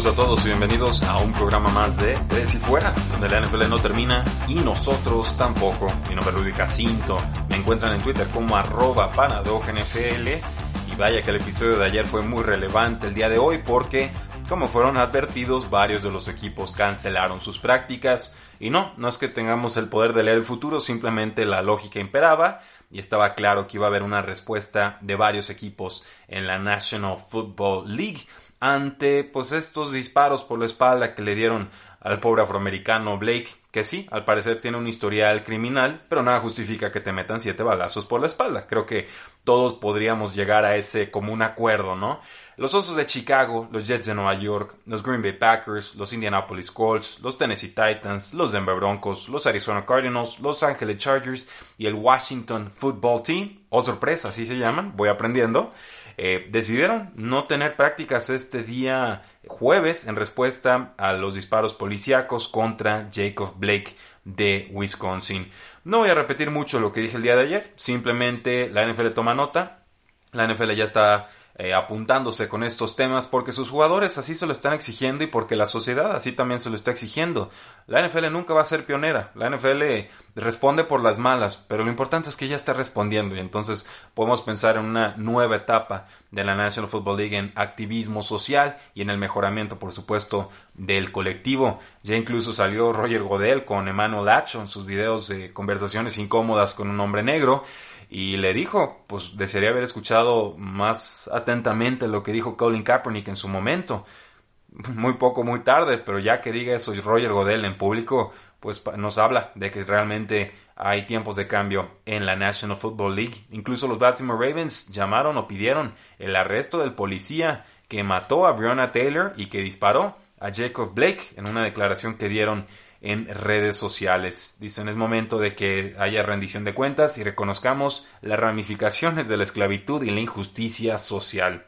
Saludos a todos y bienvenidos a un programa más de Tres y Fuera, donde la NFL no termina y nosotros tampoco. Mi nombre es Rudy Jacinto, me encuentran en Twitter como arroba NFL y vaya que el episodio de ayer fue muy relevante el día de hoy porque, como fueron advertidos, varios de los equipos cancelaron sus prácticas. Y no, no es que tengamos el poder de leer el futuro, simplemente la lógica imperaba y estaba claro que iba a haber una respuesta de varios equipos en la National Football League ante pues estos disparos por la espalda que le dieron al pobre afroamericano Blake, que sí, al parecer tiene un historial criminal, pero nada justifica que te metan siete balazos por la espalda. Creo que todos podríamos llegar a ese común acuerdo, ¿no? Los Osos de Chicago, los Jets de Nueva York, los Green Bay Packers, los Indianapolis Colts, los Tennessee Titans, los Denver Broncos, los Arizona Cardinals, los Angeles Chargers y el Washington Football Team, o oh, sorpresa, así se llaman, voy aprendiendo, eh, decidieron no tener prácticas este día jueves en respuesta a los disparos policíacos contra Jacob Blake de Wisconsin. No voy a repetir mucho lo que dije el día de ayer, simplemente la NFL toma nota, la NFL ya está eh, apuntándose con estos temas porque sus jugadores así se lo están exigiendo y porque la sociedad así también se lo está exigiendo. La NFL nunca va a ser pionera, la NFL responde por las malas, pero lo importante es que ya está respondiendo y entonces podemos pensar en una nueva etapa de la National Football League en activismo social y en el mejoramiento, por supuesto, del colectivo. Ya incluso salió Roger Godel con Emmanuel Lacho en sus videos de conversaciones incómodas con un hombre negro y le dijo, pues desearía haber escuchado más atentamente lo que dijo Colin Kaepernick en su momento. Muy poco, muy tarde, pero ya que diga eso Roger Godel en público, pues nos habla de que realmente hay tiempos de cambio en la National Football League. Incluso los Baltimore Ravens llamaron o pidieron el arresto del policía que mató a Breonna Taylor y que disparó a Jacob Blake en una declaración que dieron en redes sociales. Dicen es momento de que haya rendición de cuentas y reconozcamos las ramificaciones de la esclavitud y la injusticia social.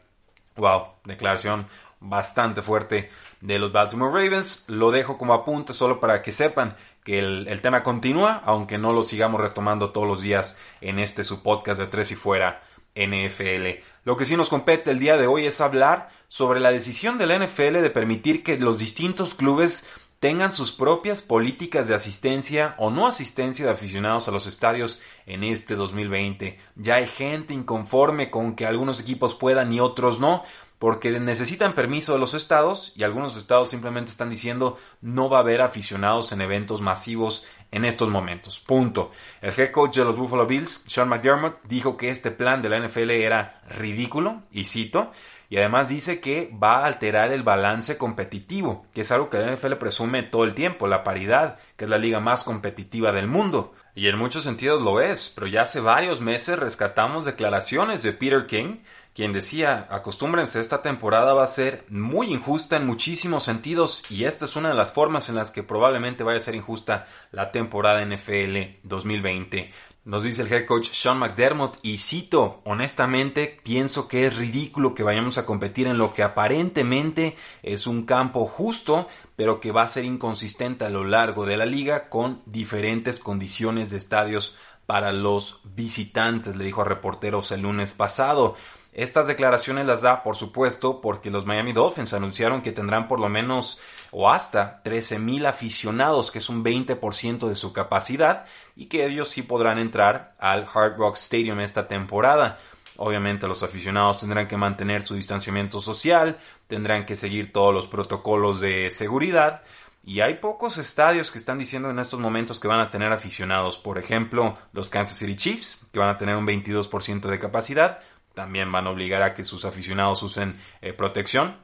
Wow, declaración bastante fuerte de los Baltimore Ravens. Lo dejo como apunte solo para que sepan que el, el, tema continúa, aunque no lo sigamos retomando todos los días en este su podcast de Tres y Fuera NFL. Lo que sí nos compete el día de hoy es hablar sobre la decisión de la NFL de permitir que los distintos clubes tengan sus propias políticas de asistencia o no asistencia de aficionados a los estadios en este 2020. Ya hay gente inconforme con que algunos equipos puedan y otros no, porque necesitan permiso de los estados y algunos estados simplemente están diciendo no va a haber aficionados en eventos masivos en estos momentos. Punto. El head coach de los Buffalo Bills, Sean McDermott, dijo que este plan de la NFL era ridículo, y cito, y además dice que va a alterar el balance competitivo, que es algo que la NFL presume todo el tiempo, la paridad, que es la liga más competitiva del mundo. Y en muchos sentidos lo es, pero ya hace varios meses rescatamos declaraciones de Peter King, quien decía, acostúmbrense, esta temporada va a ser muy injusta en muchísimos sentidos y esta es una de las formas en las que probablemente vaya a ser injusta la temporada NFL 2020. Nos dice el head coach Sean McDermott y cito, honestamente pienso que es ridículo que vayamos a competir en lo que aparentemente es un campo justo, pero que va a ser inconsistente a lo largo de la liga con diferentes condiciones de estadios para los visitantes, le dijo a reporteros el lunes pasado. Estas declaraciones las da, por supuesto, porque los Miami Dolphins anunciaron que tendrán por lo menos o hasta 13.000 aficionados, que es un 20% de su capacidad, y que ellos sí podrán entrar al Hard Rock Stadium esta temporada. Obviamente los aficionados tendrán que mantener su distanciamiento social, tendrán que seguir todos los protocolos de seguridad, y hay pocos estadios que están diciendo en estos momentos que van a tener aficionados. Por ejemplo, los Kansas City Chiefs, que van a tener un 22% de capacidad también van a obligar a que sus aficionados usen eh, protección,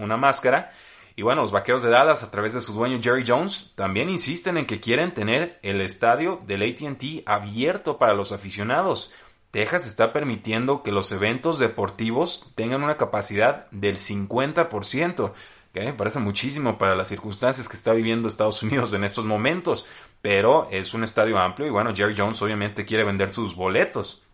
una máscara. Y bueno, los Vaqueros de Dallas, a través de su dueño Jerry Jones, también insisten en que quieren tener el estadio del ATT abierto para los aficionados. Texas está permitiendo que los eventos deportivos tengan una capacidad del 50%, que me parece muchísimo para las circunstancias que está viviendo Estados Unidos en estos momentos, pero es un estadio amplio y bueno, Jerry Jones obviamente quiere vender sus boletos.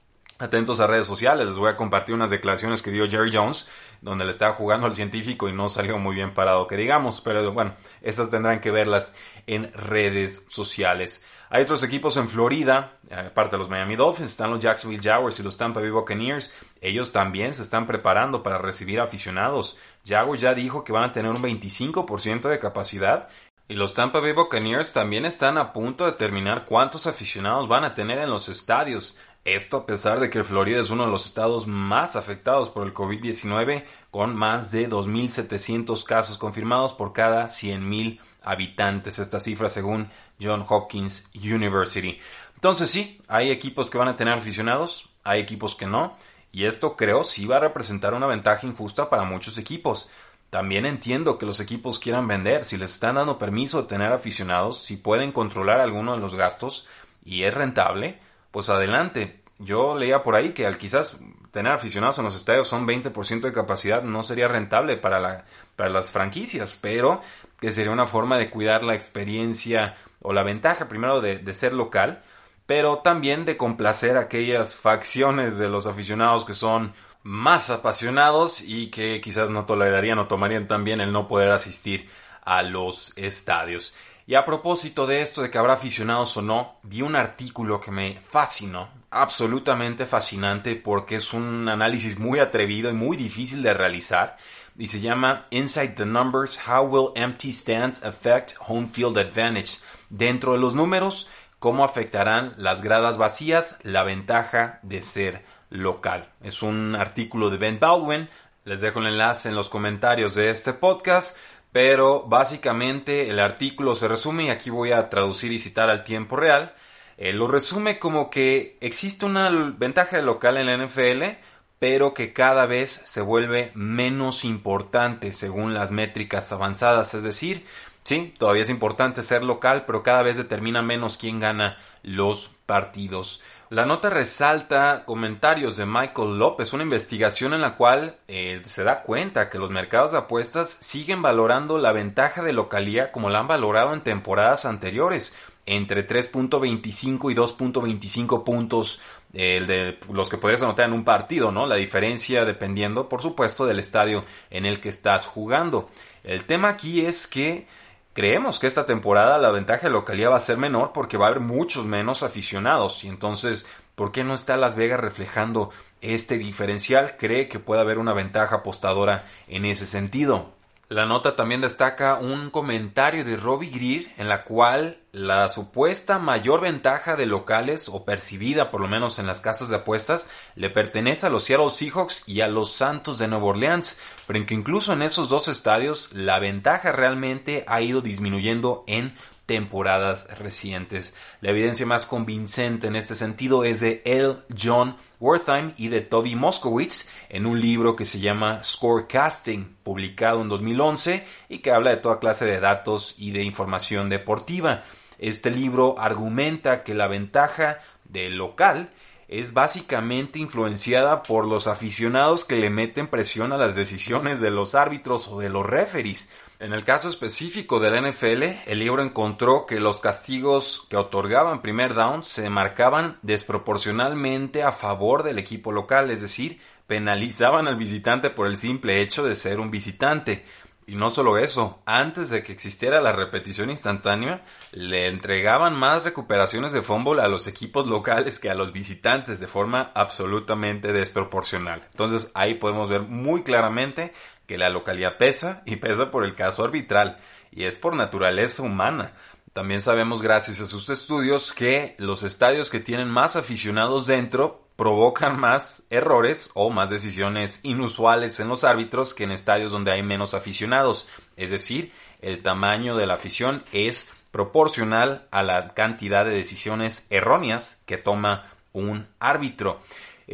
Atentos a redes sociales, les voy a compartir unas declaraciones que dio Jerry Jones, donde le estaba jugando al científico y no salió muy bien parado, que digamos, pero bueno, esas tendrán que verlas en redes sociales. Hay otros equipos en Florida, aparte de los Miami Dolphins, están los Jacksonville Jaguars y los Tampa Bay Buccaneers. Ellos también se están preparando para recibir aficionados. Jaguars ya dijo que van a tener un 25% de capacidad y los Tampa Bay Buccaneers también están a punto de determinar cuántos aficionados van a tener en los estadios. Esto a pesar de que Florida es uno de los estados más afectados por el COVID-19, con más de 2.700 casos confirmados por cada 100.000 habitantes. Esta cifra según John Hopkins University. Entonces sí, hay equipos que van a tener aficionados, hay equipos que no, y esto creo sí va a representar una ventaja injusta para muchos equipos. También entiendo que los equipos quieran vender, si les están dando permiso de tener aficionados, si pueden controlar alguno de los gastos y es rentable, pues adelante. Yo leía por ahí que al quizás tener aficionados en los estadios son 20% de capacidad, no sería rentable para, la, para las franquicias, pero que sería una forma de cuidar la experiencia o la ventaja primero de, de ser local, pero también de complacer aquellas facciones de los aficionados que son más apasionados y que quizás no tolerarían o tomarían también el no poder asistir a los estadios. Y a propósito de esto de que habrá aficionados o no, vi un artículo que me fascinó, absolutamente fascinante porque es un análisis muy atrevido y muy difícil de realizar y se llama Inside the Numbers, How Will Empty Stands Affect Home Field Advantage? Dentro de los números, ¿cómo afectarán las gradas vacías la ventaja de ser local? Es un artículo de Ben Baldwin, les dejo el enlace en los comentarios de este podcast pero básicamente el artículo se resume y aquí voy a traducir y citar al tiempo real. Eh, lo resume como que existe una ventaja local en la NFL, pero que cada vez se vuelve menos importante según las métricas avanzadas. Es decir, sí, todavía es importante ser local, pero cada vez determina menos quién gana los partidos. La nota resalta comentarios de Michael López, una investigación en la cual eh, se da cuenta que los mercados de apuestas siguen valorando la ventaja de localía como la han valorado en temporadas anteriores, entre 3.25 y 2.25 puntos el de los que podrías anotar en un partido, ¿no? La diferencia dependiendo, por supuesto, del estadio en el que estás jugando. El tema aquí es que Creemos que esta temporada la ventaja de localidad va a ser menor porque va a haber muchos menos aficionados y entonces, ¿por qué no está Las Vegas reflejando este diferencial? Cree que puede haber una ventaja apostadora en ese sentido. La nota también destaca un comentario de Robbie Greer en la cual la supuesta mayor ventaja de locales o percibida por lo menos en las casas de apuestas le pertenece a los Seattle Seahawks y a los Santos de Nueva Orleans, pero en que incluso en esos dos estadios la ventaja realmente ha ido disminuyendo en temporadas recientes. La evidencia más convincente en este sentido es de L. John Wertheim y de Toby Moskowitz en un libro que se llama Scorecasting, publicado en 2011 y que habla de toda clase de datos y de información deportiva. Este libro argumenta que la ventaja del local es básicamente influenciada por los aficionados que le meten presión a las decisiones de los árbitros o de los referees. En el caso específico de la NFL, el libro encontró que los castigos que otorgaban primer down se marcaban desproporcionalmente a favor del equipo local, es decir, penalizaban al visitante por el simple hecho de ser un visitante. Y no solo eso, antes de que existiera la repetición instantánea, le entregaban más recuperaciones de fútbol a los equipos locales que a los visitantes de forma absolutamente desproporcional. Entonces ahí podemos ver muy claramente que la localidad pesa y pesa por el caso arbitral y es por naturaleza humana. También sabemos gracias a sus estudios que los estadios que tienen más aficionados dentro provocan más errores o más decisiones inusuales en los árbitros que en estadios donde hay menos aficionados. Es decir, el tamaño de la afición es proporcional a la cantidad de decisiones erróneas que toma un árbitro.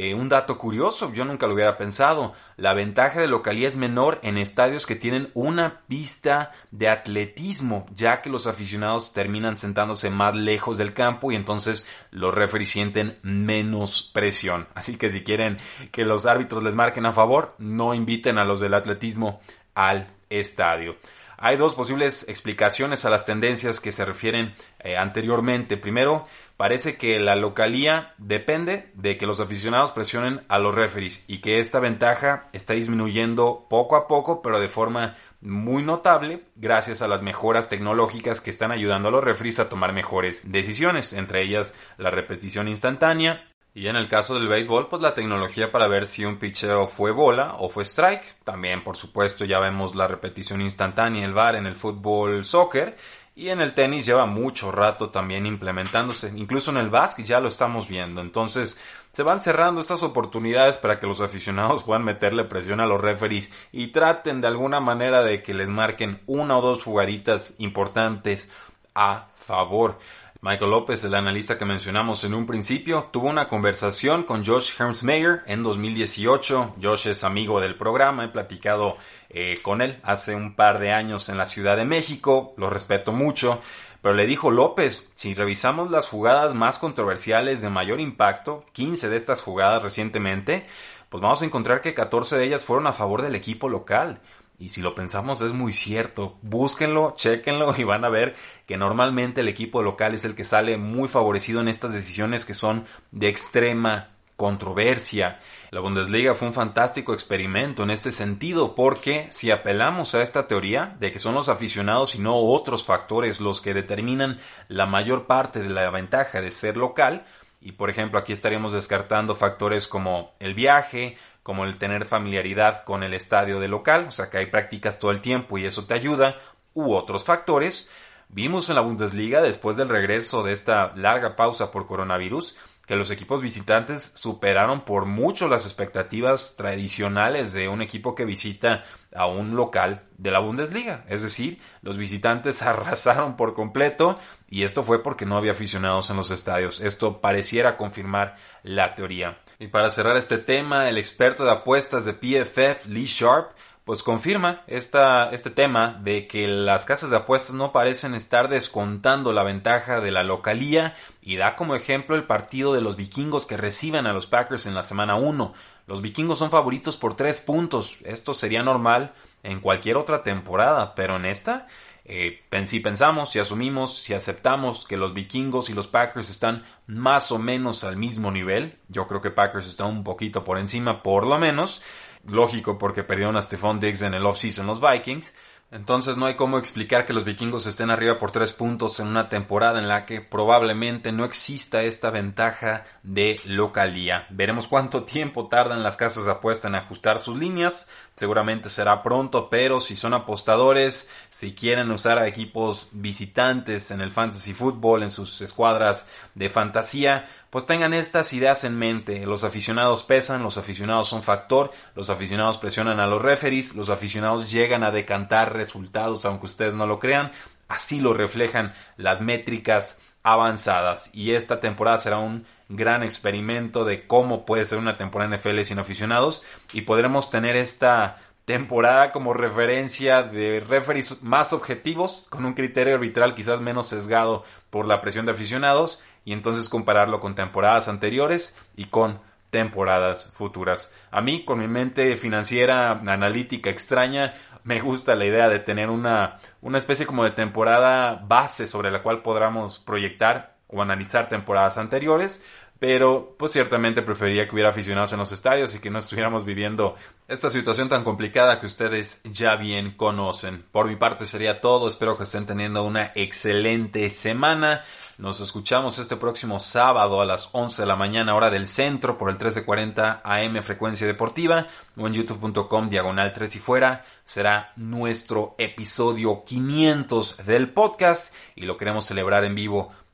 Eh, un dato curioso, yo nunca lo hubiera pensado, la ventaja de localía es menor en estadios que tienen una pista de atletismo, ya que los aficionados terminan sentándose más lejos del campo y entonces los referees sienten menos presión. Así que si quieren que los árbitros les marquen a favor, no inviten a los del atletismo al estadio. Hay dos posibles explicaciones a las tendencias que se refieren eh, anteriormente. Primero, parece que la localía depende de que los aficionados presionen a los referees y que esta ventaja está disminuyendo poco a poco, pero de forma muy notable gracias a las mejoras tecnológicas que están ayudando a los referees a tomar mejores decisiones, entre ellas la repetición instantánea y en el caso del béisbol, pues la tecnología para ver si un pitcheo fue bola o fue strike. También, por supuesto, ya vemos la repetición instantánea, el VAR en el fútbol soccer. Y en el tenis lleva mucho rato también implementándose. Incluso en el básquet ya lo estamos viendo. Entonces, se van cerrando estas oportunidades para que los aficionados puedan meterle presión a los referees y traten de alguna manera de que les marquen una o dos jugaditas importantes a favor. Michael López, el analista que mencionamos en un principio, tuvo una conversación con Josh Hermsmeyer en 2018. Josh es amigo del programa, he platicado eh, con él hace un par de años en la Ciudad de México, lo respeto mucho, pero le dijo López, si revisamos las jugadas más controversiales de mayor impacto, 15 de estas jugadas recientemente, pues vamos a encontrar que 14 de ellas fueron a favor del equipo local. Y si lo pensamos es muy cierto. Búsquenlo, chequenlo y van a ver que normalmente el equipo local es el que sale muy favorecido en estas decisiones que son de extrema controversia. La Bundesliga fue un fantástico experimento en este sentido porque si apelamos a esta teoría de que son los aficionados y no otros factores los que determinan la mayor parte de la ventaja de ser local, y por ejemplo aquí estaríamos descartando factores como el viaje, como el tener familiaridad con el estadio de local, o sea que hay prácticas todo el tiempo y eso te ayuda, u otros factores. Vimos en la Bundesliga, después del regreso de esta larga pausa por coronavirus, que los equipos visitantes superaron por mucho las expectativas tradicionales de un equipo que visita a un local de la Bundesliga. Es decir, los visitantes arrasaron por completo y esto fue porque no había aficionados en los estadios. Esto pareciera confirmar la teoría. Y para cerrar este tema, el experto de apuestas de PFF, Lee Sharp, pues confirma este tema de que las casas de apuestas no parecen estar descontando la ventaja de la localía y da como ejemplo el partido de los vikingos que reciben a los Packers en la semana 1. Los vikingos son favoritos por 3 puntos. Esto sería normal en cualquier otra temporada, pero en esta eh, si pensamos, si asumimos, si aceptamos que los vikingos y los Packers están más o menos al mismo nivel, yo creo que Packers está un poquito por encima, por lo menos, lógico porque perdieron a Stephon Diggs en el offseason los Vikings, entonces no hay cómo explicar que los vikingos estén arriba por tres puntos en una temporada en la que probablemente no exista esta ventaja de localía. Veremos cuánto tiempo tardan las casas de apuesta en ajustar sus líneas. Seguramente será pronto, pero si son apostadores, si quieren usar a equipos visitantes en el fantasy football, en sus escuadras de fantasía, pues tengan estas ideas en mente. Los aficionados pesan, los aficionados son factor, los aficionados presionan a los referees, los aficionados llegan a decantar resultados aunque ustedes no lo crean. Así lo reflejan las métricas avanzadas. Y esta temporada será un gran experimento de cómo puede ser una temporada NFL sin aficionados y podremos tener esta temporada como referencia de referees más objetivos, con un criterio arbitral quizás menos sesgado por la presión de aficionados y entonces compararlo con temporadas anteriores y con temporadas futuras. A mí, con mi mente financiera analítica extraña, me gusta la idea de tener una, una especie como de temporada base sobre la cual podamos proyectar o analizar temporadas anteriores, pero pues ciertamente preferiría que hubiera aficionados en los estadios y que no estuviéramos viviendo esta situación tan complicada que ustedes ya bien conocen. Por mi parte sería todo, espero que estén teniendo una excelente semana. Nos escuchamos este próximo sábado a las 11 de la mañana hora del centro por el 1340 AM Frecuencia Deportiva o en youtube.com diagonal 3 y fuera. Será nuestro episodio 500 del podcast y lo queremos celebrar en vivo